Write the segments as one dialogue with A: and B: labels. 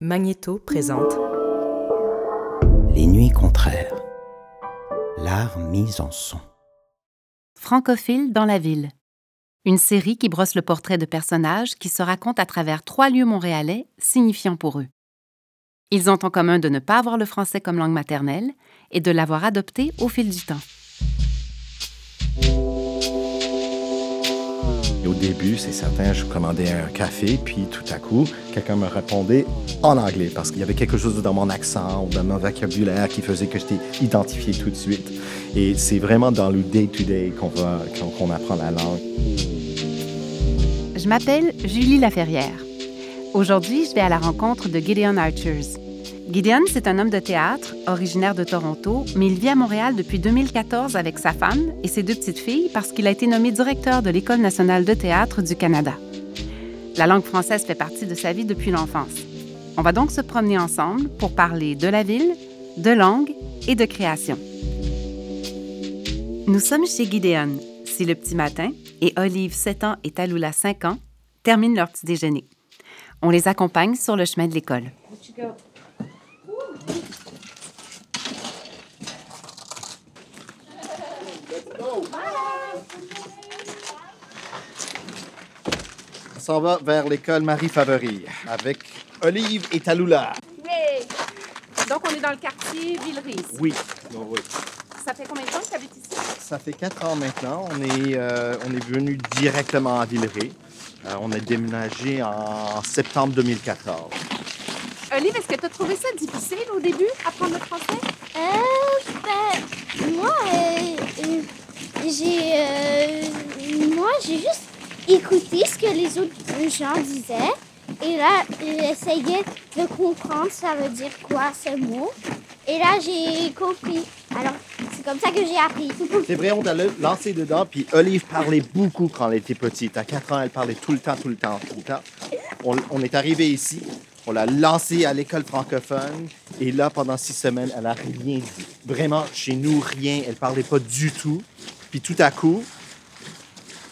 A: Magnéto présente
B: Les nuits contraires. L'art mis en son.
C: Francophile dans la ville. Une série qui brosse le portrait de personnages qui se racontent à travers trois lieux montréalais signifiants pour eux. Ils ont en commun de ne pas avoir le français comme langue maternelle et de l'avoir adopté au fil du temps.
D: Au début, c'est certain, je commandais un café, puis tout à coup, quelqu'un me répondait en anglais parce qu'il y avait quelque chose dans mon accent ou dans mon vocabulaire qui faisait que j'étais identifié tout de suite. Et c'est vraiment dans le day-to-day qu'on qu'on apprend la langue.
C: Je m'appelle Julie Laferrière. Aujourd'hui, je vais à la rencontre de Gideon Archers. Gideon, c'est un homme de théâtre, originaire de Toronto, mais il vit à Montréal depuis 2014 avec sa femme et ses deux petites filles parce qu'il a été nommé directeur de l'École nationale de théâtre du Canada. La langue française fait partie de sa vie depuis l'enfance. On va donc se promener ensemble pour parler de la ville, de langue et de création. Nous sommes chez Gideon. C'est le petit matin et Olive, 7 ans, et Talula, 5 ans, terminent leur petit déjeuner. On les accompagne sur le chemin de l'école.
D: On s'en va vers l'école Marie Favori avec Olive et Talula.
C: Oui! Donc, on est dans le quartier Villeray.
D: Oui, bon, oui.
C: Ça fait combien de temps que tu habites ici?
D: Ça fait quatre ans maintenant. On est, euh, on est venu directement à Villeray. Euh, on a déménagé en septembre 2014.
C: Olive, est-ce que tu as trouvé ça difficile au début, apprendre le français?
E: Euh, ben, moi, euh, euh, j'ai, euh, moi, j'ai juste écouté ce que les autres gens disaient. Et là, j'essayais de comprendre ça veut dire quoi ce mot. Et là, j'ai compris. Alors, c'est comme ça que j'ai appris.
D: C'est vrai, on t'a lancé dedans, puis Olive parlait beaucoup quand elle était petite. À 4 ans, elle parlait tout le temps, tout le temps, tout le temps. On, on est arrivé ici, on l'a lancée à l'école francophone, et là, pendant six semaines, elle a rien dit. Vraiment, chez nous, rien. Elle parlait pas du tout. Puis tout à coup,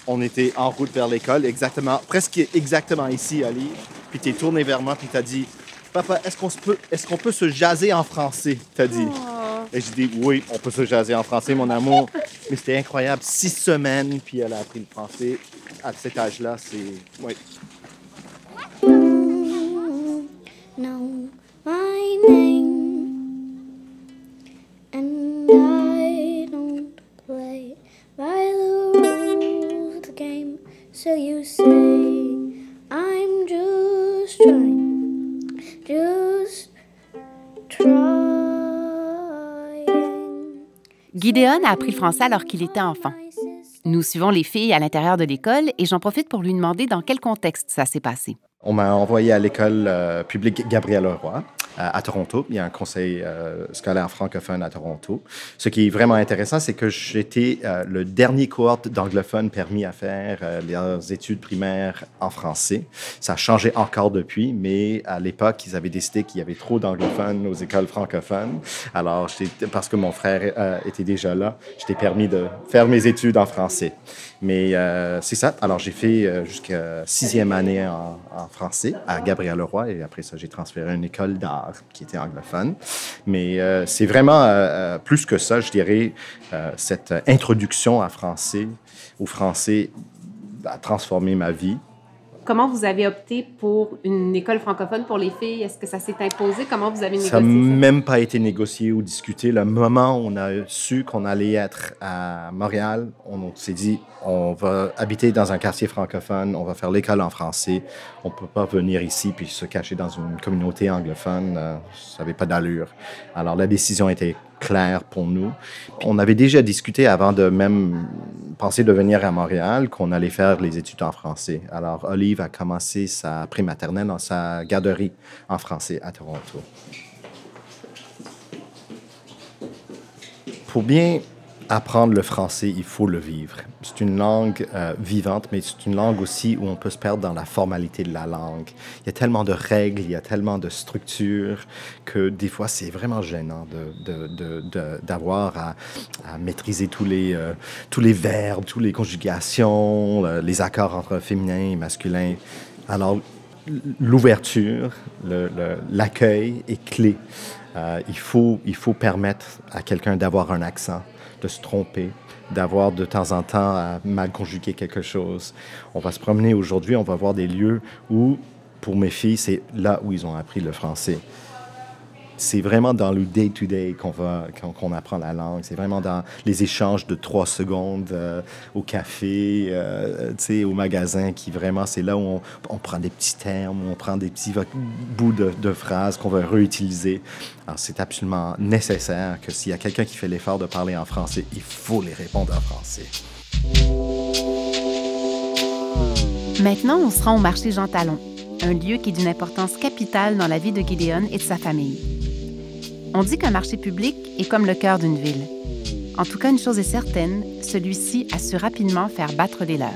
D: on était en route vers l'école, exactement, presque exactement ici, Olive. Puis t'es tourné vers moi, puis t'as dit, Papa, est-ce qu'on peut, est-ce qu'on peut se jaser en français? T'as dit. Et j'ai dit, oui, on peut se jaser en français, mon amour. Mais c'était incroyable. Six semaines, puis elle a appris le français. À cet âge-là, c'est. Oui.
C: A appris français alors qu'il était enfant. Nous suivons les filles à l'intérieur de l'école et j'en profite pour lui demander dans quel contexte ça s'est passé.
D: On m'a envoyé à l'école euh, publique Gabriel Leroy à, Toronto. Il y a un conseil euh, scolaire francophone à Toronto. Ce qui est vraiment intéressant, c'est que j'étais euh, le dernier cohorte d'anglophones permis à faire euh, leurs études primaires en français. Ça a changé encore depuis, mais à l'époque, ils avaient décidé qu'il y avait trop d'anglophones aux écoles francophones. Alors, parce que mon frère était déjà là, j'étais permis de faire mes études en français. Mais euh, c'est ça. Alors, j'ai fait euh, jusqu'à sixième année en, français à Gabriel Leroy et après ça, j'ai transféré à une école d'art qui était anglophone. Mais euh, c'est vraiment plus que ça, je dirais, cette introduction à français, au français a transformé ma vie.
C: Comment vous avez opté pour une école francophone pour les filles? Est-ce que ça s'est imposé? Comment vous avez
D: Ça n'a
C: négocié ça?
D: même pas été négocié ou discuté. Le moment où on a su qu'on allait être à Montréal, on s'est dit, on va habiter dans un quartier francophone, on va faire l'école en français. On ne peut pas venir ici puis se cacher dans une communauté anglophone. euh, ça n'avait pas d'allure. Alors la décision était claire pour nous. On avait déjà discuté avant de même penser de venir à Montréal qu'on allait faire les études en français. Alors Olive a commencé sa prématernelle dans sa garderie en français à Toronto. Pour bien apprendre le français, il faut le vivre. C'est une langue euh, vivante, mais c'est une langue aussi où on peut se perdre dans la formalité de la langue. Il y a tellement de règles, il y a tellement de structures que des fois, c'est vraiment gênant de- de- d'avoir à, maîtriser tous les, euh, tous les verbes, toutes les conjugations, les accords entre féminin et masculin. Alors, l'ouverture, l'accueil est clé. Euh, il, faut, il faut permettre à quelqu'un d'avoir un accent, de se tromper, d'avoir de temps en temps à mal conjuguer quelque chose. On va se promener aujourd'hui, on va voir des lieux où, pour mes filles, c'est là où ils ont appris le français c'est vraiment dans le day-to-day qu'on va apprend la langue. C'est vraiment dans les échanges de trois secondes euh, au café, euh, au magasin, qui vraiment, c'est là où on, prend des petits termes, on prend des petits bouts de, phrases qu'on va réutiliser. Alors, c'est absolument nécessaire que s'il y a quelqu'un qui fait l'effort de parler en français, il faut les répondre en français.
C: Maintenant, on se rend au marché Jean Talon, un lieu qui est d'une importance capitale dans la vie de Gideon et de sa famille. On dit qu'un marché public est comme le cœur d'une ville. En tout cas, une chose est certaine, celui-ci a su rapidement faire battre des leurs.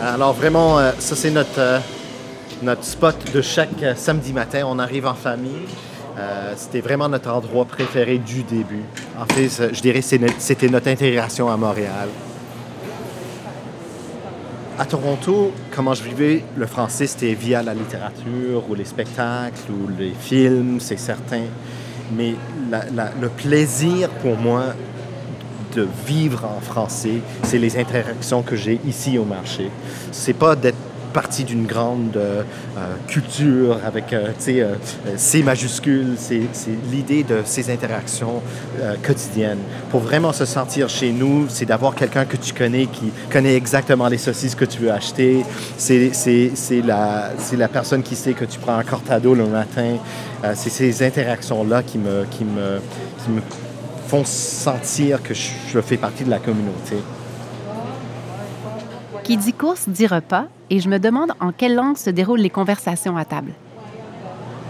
D: Alors vraiment, euh, ça c'est notre, euh, notre spot de chaque euh, samedi matin. On arrive en famille. c'était vraiment notre endroit préféré du début. En fait, je dirais que c'était notre intégration à Montréal. À Toronto, comment je vivais le français, c'était via la littérature ou les spectacles ou les films, c'est certain. Mais le plaisir pour moi de vivre en français, c'est les interactions que j'ai ici au marché. C'est pas d'être partie d'une grande euh, euh, culture avec euh, C majuscule. C'est l'idée de ces interactions quotidiennes. Pour vraiment se sentir chez nous, c'est d'avoir quelqu'un que tu connais qui connaît exactement les saucisses que tu veux acheter. C'est la, personne qui sait que tu prends un cortado le matin. c'est ces interactions-là qui me font sentir que je fais partie de la communauté.
C: Qui dit course dit repas, et je me demande en quelle langue se déroulent les conversations à table.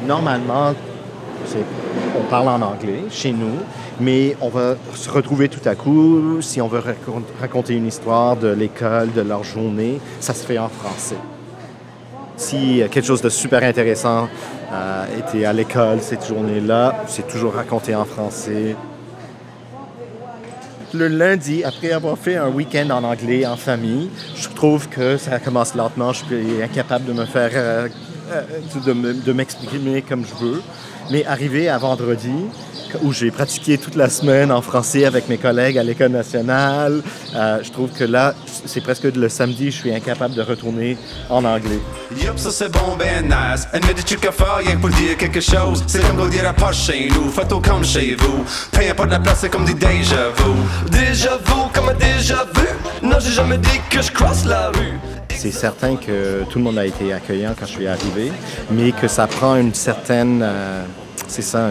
D: Normalement, on parle en anglais chez nous, mais on va se retrouver tout à coup, si on veut raconter une histoire de l'école, de leur journée, ça se fait en français. Si quelque chose de super intéressant euh, était à l'école cette journée-là, c'est toujours raconté en français le lundi, après avoir fait un week-end en anglais en famille, je trouve que ça commence lentement. Je suis incapable de me faire, euh, euh, de m'exprimer comme je veux. Mais arrivé à vendredi, où j'ai pratiqué toute la semaine en français avec mes collègues à l'École nationale. Euh, je trouve que là, c'est presque le samedi, je suis incapable de retourner en anglais. Yup, ça c'est bon, ben nice. Admets tu qu'à faire rien pour dire quelque chose. C'est comme dire à pas chez nous, photo comme chez vous. Peu de la place, c'est comme des déjà vu. Déjà vu, comme un déjà vu. Non, j'ai jamais dit que je croise la rue. C'est certain que tout le monde a été accueillant quand je suis arrivé, mais que ça prend une certaine... Euh, c'est ça,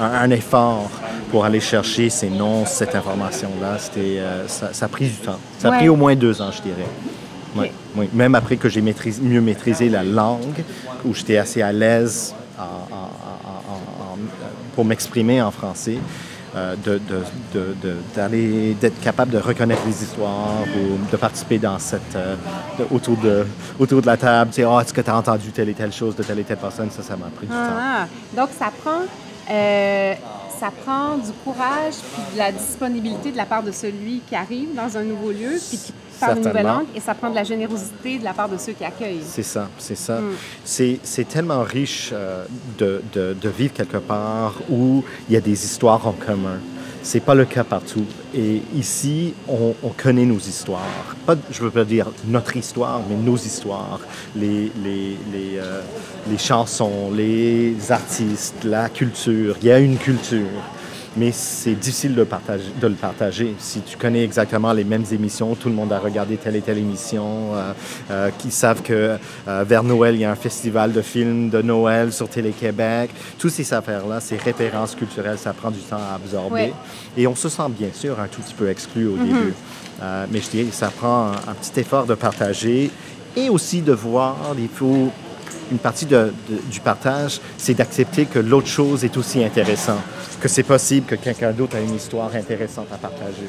D: un, effort pour aller chercher ces noms, cette information-là. C'était, euh, ça, a pris du temps. Ça a pris au moins deux ans, je dirais. Oui. Même après que j'ai mieux maîtrisé la langue, où j'étais assez à l'aise pour m'exprimer en français, euh, d'aller, d'être capable de reconnaître les histoires ou de participer dans cette, euh, autour, de, autour de la table. Tu sais, oh, est-ce que tu as entendu telle et telle chose de telle et telle personne? Ça, ça m'a pris du temps.
C: Ah, donc, ça prend, euh, ça prend du courage puis de la disponibilité de la part de celui qui arrive dans un nouveau lieu parle une nouvelle langue et ça prend de la générosité de la part de ceux qui accueillent.
D: C'est ça, c'est ça. Mm. C'est tellement riche euh, de, de, de, vivre quelque part où il y a des histoires en commun. C'est pas le cas partout. Et ici, on, on connaît nos histoires. Pas, je veux pas dire notre histoire, mais nos histoires. Les, les, les, euh, les chansons, les artistes, la culture. Il y a une culture mais c'est difficile de, partager, de le partager. Si tu connais exactement les mêmes émissions, tout le monde a regardé telle et telle émission, euh, euh, qui savent que euh, vers Noël, il y a un festival de films de Noël sur Télé-Québec. Toutes ces affaires-là, ces références culturelles, ça prend du temps à absorber. Et on se sent bien sûr un tout petit peu exclu au mm-hmm. début. mais je dirais que ça prend un, petit effort de partager et aussi de voir, il faut une partie du partage, c'est d'accepter que l'autre chose est aussi intéressante, que c'est possible que quelqu'un d'autre a une histoire intéressante à partager.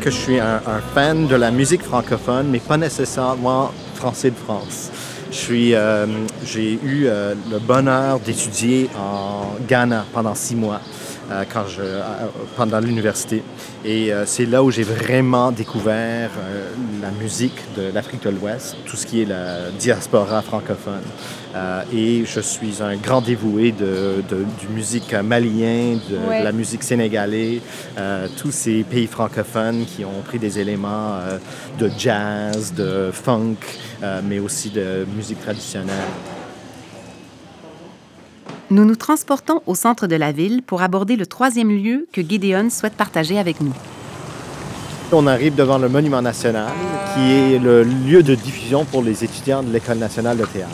D: Que je suis un, fan de la musique francophone, mais pas nécessairement français de France. Euh, j'ai eu euh, le bonheur d'étudier en Ghana pendant six mois euh, quand je, pendant l'université. Et c'est là où j'ai vraiment découvert la musique de l'Afrique de l'Ouest, tout ce qui est la diaspora francophone. Euh, et je suis un grand dévoué de, de- du musique malien, de,
C: Ouais.
D: de la musique sénégalaise, euh, tous ces pays francophones qui ont pris des éléments euh, de jazz, de funk, euh, mais aussi de musique traditionnelle.
C: Nous nous transportons au centre de la ville pour aborder le troisième lieu que Gideon souhaite partager avec nous.
D: On arrive devant le Monument national, qui est le lieu de diffusion pour les étudiants de l'École nationale de théâtre.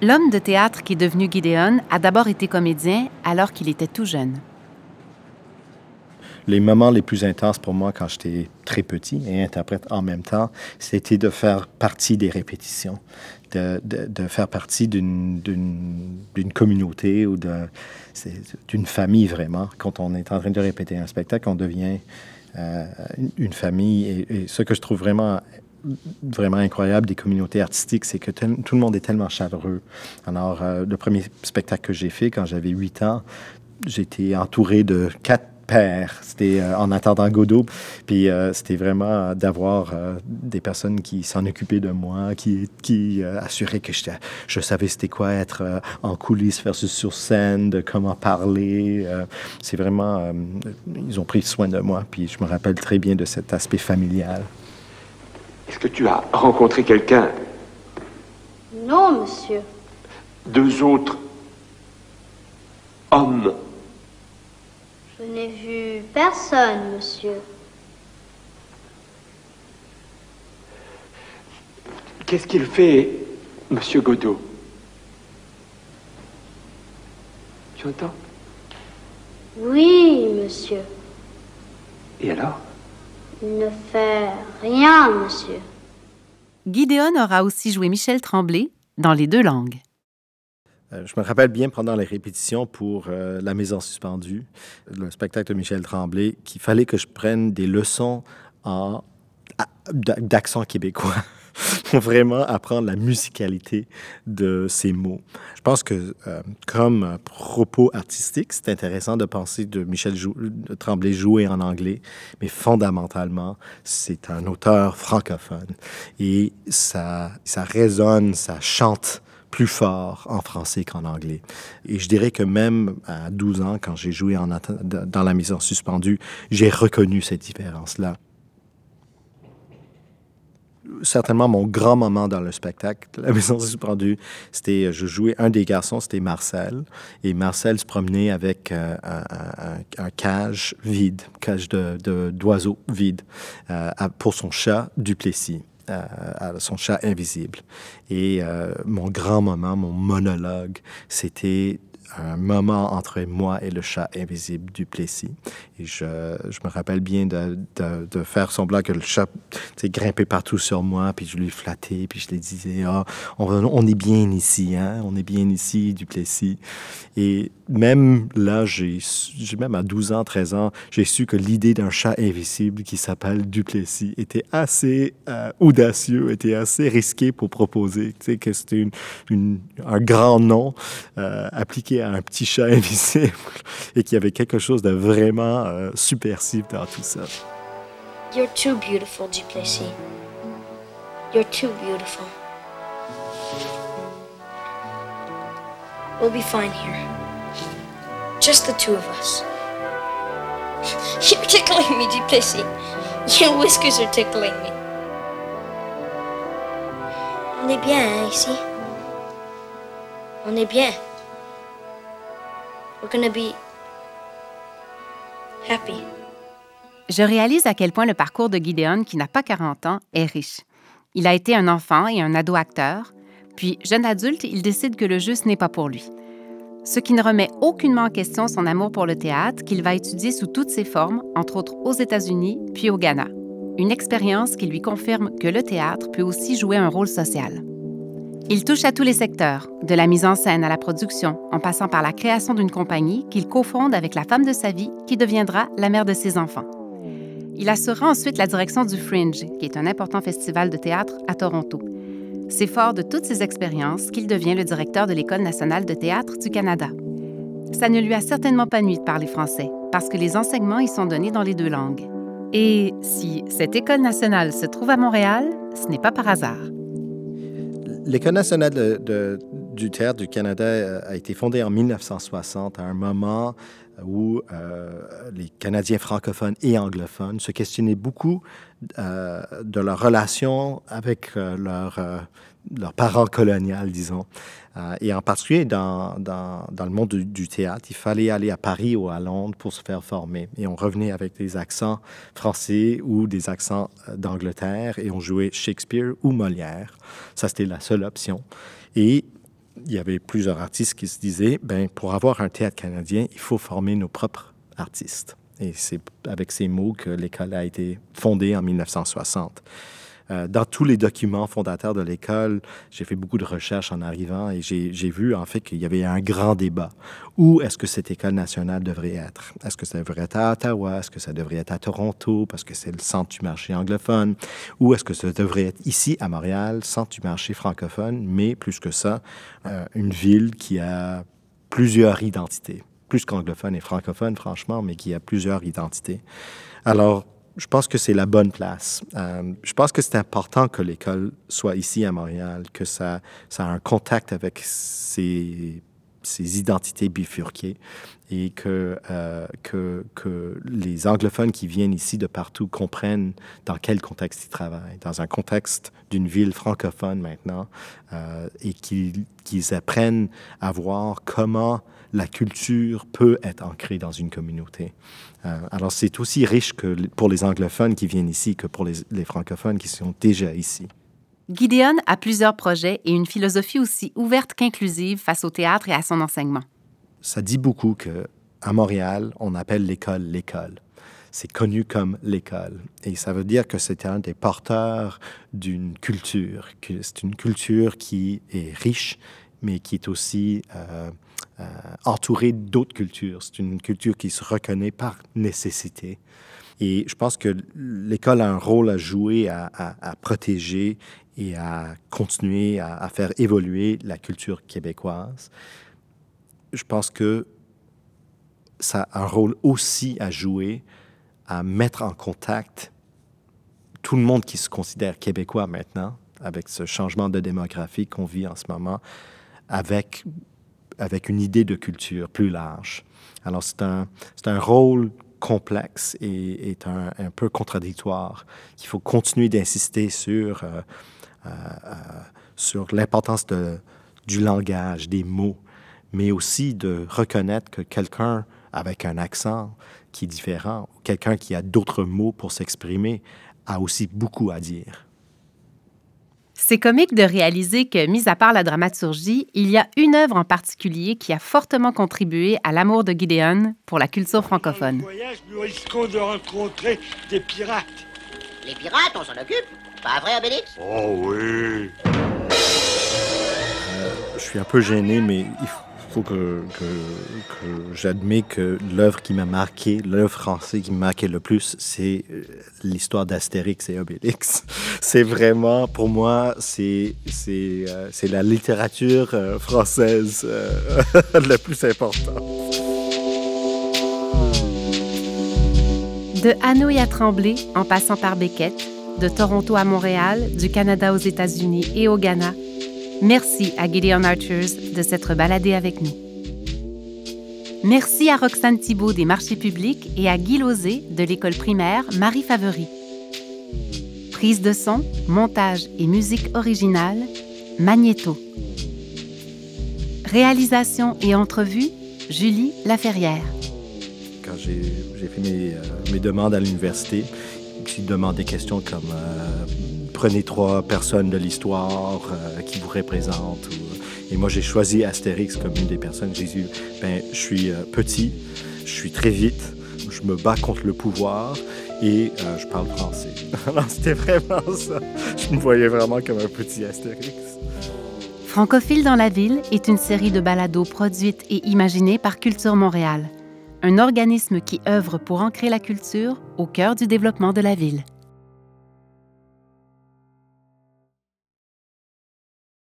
C: L'homme de théâtre qui est devenu Gideon a d'abord été comédien alors qu'il était tout jeune.
D: Les moments les plus intenses pour moi quand j'étais très petit et interprète en même temps, c'était de faire partie des répétitions, de, faire partie d'une- communauté ou d'une famille vraiment. Quand on est en train de répéter un spectacle, on devient euh, une- une famille. Et, et ce que je trouve vraiment vraiment incroyable des communautés artistiques, c'est que tout le monde est tellement chaleureux. Alors, euh, le premier spectacle que j'ai fait quand j'avais 8 ans, j'étais entouré de quatre pères. C'était euh, en attendant Godot. Puis euh, c'était vraiment d'avoir des personnes qui s'en occupaient de moi, qui, qui assuraient que je savais c'était quoi être en coulisses versus sur scène, de comment parler. c'est vraiment... ils ont pris soin de moi. Puis je me rappelle très bien de cet aspect familial.
F: Est-ce que tu as rencontré quelqu'un?
E: Non, monsieur.
F: Deux autres hommes
E: Je n'ai vu personne, monsieur.
F: Qu'est-ce qu'il fait, Monsieur Godot? Tu entends?
E: Oui, monsieur.
F: Et alors?
E: Ne fait rien, monsieur.
C: Gideon aura aussi joué Michel Tremblay dans les deux langues.
D: Euh, Je me rappelle bien pendant les répétitions pour euh, La Maison suspendue, le spectacle de Michel Tremblay, qu'il fallait que je prenne des leçons en d'accent québécois pour vraiment apprendre la musicalité de ces mots. Je pense que euh, comme propos artistique, c'est intéressant de penser de Michel Tremblay jouer en anglais, mais fondamentalement, c'est un auteur francophone et ça, ça résonne, ça chante plus fort en français qu'en anglais. Et je dirais que même à 12 ans, quand j'ai joué en dans la maison suspendue, j'ai reconnu cette différence-là. Certainement, mon grand moment dans le spectacle, la maison suspendue, c'était, je jouais un des garçons, c'était Marcel. Et Marcel se promenait avec euh, un, cage vide, cage de, de- d'oiseau vide, euh, pour son chat Duplessis euh, à son chat invisible. Et euh, mon grand moment, mon monologue, c'était un moment entre moi et le chat invisible du Plessis. Et je, je me rappelle bien de, de, faire semblant que le chat grimpait partout sur moi, puis je lui flattais, puis je lui disais, ah, on, on est bien ici, hein? on est bien ici, du Plessis. Et même là, j'ai, même à 12 ans, 13 ans, j'ai su que l'idée d'un chat invisible qui s'appelle Duplessis était assez euh, audacieux, était assez risqué pour proposer. Tu sais, que c'était un grand nom euh, appliqué à un petit chat invisible et qu'il y avait quelque chose de vraiment euh, subversif dans tout ça.
E: You're too beautiful, Duplessis. You're too beautiful. We'll be fine here. Just the two of us. You're tickling me, Duplessis. Your whiskers are tickling me. On est bien, ici. On est bien. Happy.
C: Je réalise à quel point le parcours de Gideon, qui n'a pas 40 ans, est riche. Il a été un enfant et un ado acteur, puis, jeune adulte, il décide que le jeu, ce n'est pas pour lui. ce qui ne remet aucunement en question son amour pour le théâtre qu'il va étudier sous toutes ses formes, entre autres aux États-Unis puis au Ghana. Une expérience qui lui confirme que le théâtre peut aussi jouer un rôle social. Il touche à tous les secteurs, de la mise en scène à la production, en passant par la création d'une compagnie qu'il cofonde avec la femme de sa vie qui deviendra la mère de ses enfants. Il assurera ensuite la direction du Fringe, qui est un important festival de théâtre à Toronto. C'est fort de toutes ces expériences qu'il devient le directeur de l'École nationale de théâtre du Canada. Ça ne lui a certainement pas nuit de parler français, parce que les enseignements y sont donnés dans les deux langues. Et si cette École nationale se trouve à Montréal, ce n'est pas par hasard.
D: L'École nationale du théâtre du Canada euh, a été fondée en 1960, à un moment où euh, les Canadiens francophones et anglophones se questionnaient beaucoup euh, de leur relation avec euh, leur, euh, leurs parents coloniales, disons. Euh, et en particulier dans, dans, le monde du, du théâtre, il fallait aller à Paris ou à Londres pour se faire former. Et on revenait avec des accents français ou des accents euh, d'Angleterre et on jouait Shakespeare ou Molière. Ça, c'était la seule option. Et il y avait plusieurs artistes qui se disaient, ben, pour avoir un théâtre canadien, il faut former nos propres artistes. Et c'est avec ces mots que l'école a été fondée en 1960. Euh, dans tous les documents fondateurs de l'école, j'ai fait beaucoup de recherches en arrivant et j'ai vu en fait qu'il y avait un grand débat. Où est-ce que cette école nationale devrait être? Est-ce que ça devrait être à Ottawa? Est-ce que ça devrait être à Toronto? Parce que c'est le centre du marché anglophone? Ou est-ce que ça devrait être? Ici à Montréal, centre du marché francophone, mais plus que ça, euh, une ville qui a plusieurs identités, plus qu'anglophone et francophone, franchement, mais qui a plusieurs identités. Alors, je pense que c'est la bonne place. Euh, je pense que c'est important que l'école soit ici à Montréal, que ça, ça a un contact avec ces, ces identités bifurquées et que, euh, que, les anglophones qui viennent ici de partout comprennent dans quel contexte ils travaillent, dans un contexte d'une ville francophone maintenant, euh, et qu'ils apprennent à voir comment la culture peut être ancrée dans une communauté. Euh, alors c'est aussi riche que pour les anglophones qui viennent ici que pour les, les francophones qui sont déjà ici.
C: Gideon a plusieurs projets et une philosophie aussi ouverte qu'inclusive face au théâtre et à son enseignement.
D: ça dit beaucoup que à Montréal, on appelle l'école l'école. C'est connu comme l'école. Et ça veut dire que c'est un des porteurs d'une culture. C'est une culture qui est riche, mais qui est aussi euh, euh, entourée d'autres cultures. C'est une culture qui se reconnaît par nécessité. Et je pense que l'école a un rôle à jouer, à protéger et à continuer à, à faire évoluer la culture québécoise je pense que ça a un rôle aussi à jouer à mettre en contact tout le monde qui se considère québécois maintenant, avec ce changement de démographie qu'on vit en ce moment, avec, avec une idée de culture plus large. Alors, c'est un, un rôle complexe et est un, un peu contradictoire qu'il faut continuer d'insister sur, euh, euh, euh, sur l'importance du langage, des mots, mais aussi de reconnaître que quelqu'un avec un accent qui est différent, quelqu'un qui a d'autres mots pour s'exprimer, a aussi beaucoup à dire.
C: C'est comique de réaliser que, mis à part la dramaturgie, il y a une œuvre en particulier qui a fortement contribué à l'amour de Gideon pour la culture francophone.
G: voyage, nous risquons de rencontrer des pirates.
H: Les pirates, on s'en occupe? Pas vrai, Obélix?
G: Oh oui.
D: Je suis un peu gêné, mais il faut que, que, que j'admets que l'œuvre qui m'a marqué, l'œuvre française qui m'a marqué le plus, c'est euh, l'histoire d'Astérix et Obélix. C'est vraiment, pour moi, c'est euh, la littérature euh, française euh, la plus importante.
C: De Hanoï à Tremblay, en passant par Beckett, de Toronto à Montréal, du Canada aux États-Unis et au Ghana, merci à Gideon Archers de s'être baladé avec nous. Merci à Roxane Thibault des marchés publics et à Guy Lozé de l'école primaire Marie Favori. Prise de son, montage et musique originale, Magnéto. Réalisation et entrevue, Julie Laferrière.
D: Quand j'ai j'ai fait mes, euh, mes demandes à l'université, tu demandes des questions comme euh, prenez trois personnes de l'histoire euh, qui vous représentent. ou- et moi, j'ai choisi Astérix comme une des personnes. J'ai dit, ben, je suis euh, petit, je suis très vite, je me bats contre le pouvoir et euh, je parle français. Alors, c'était vraiment ça. Je me voyais vraiment comme un petit Astérix.
C: Francophile dans la ville est une série de balados produites et imaginées par Culture Montréal, un organisme qui œuvre pour ancrer la culture au cœur du développement de la ville.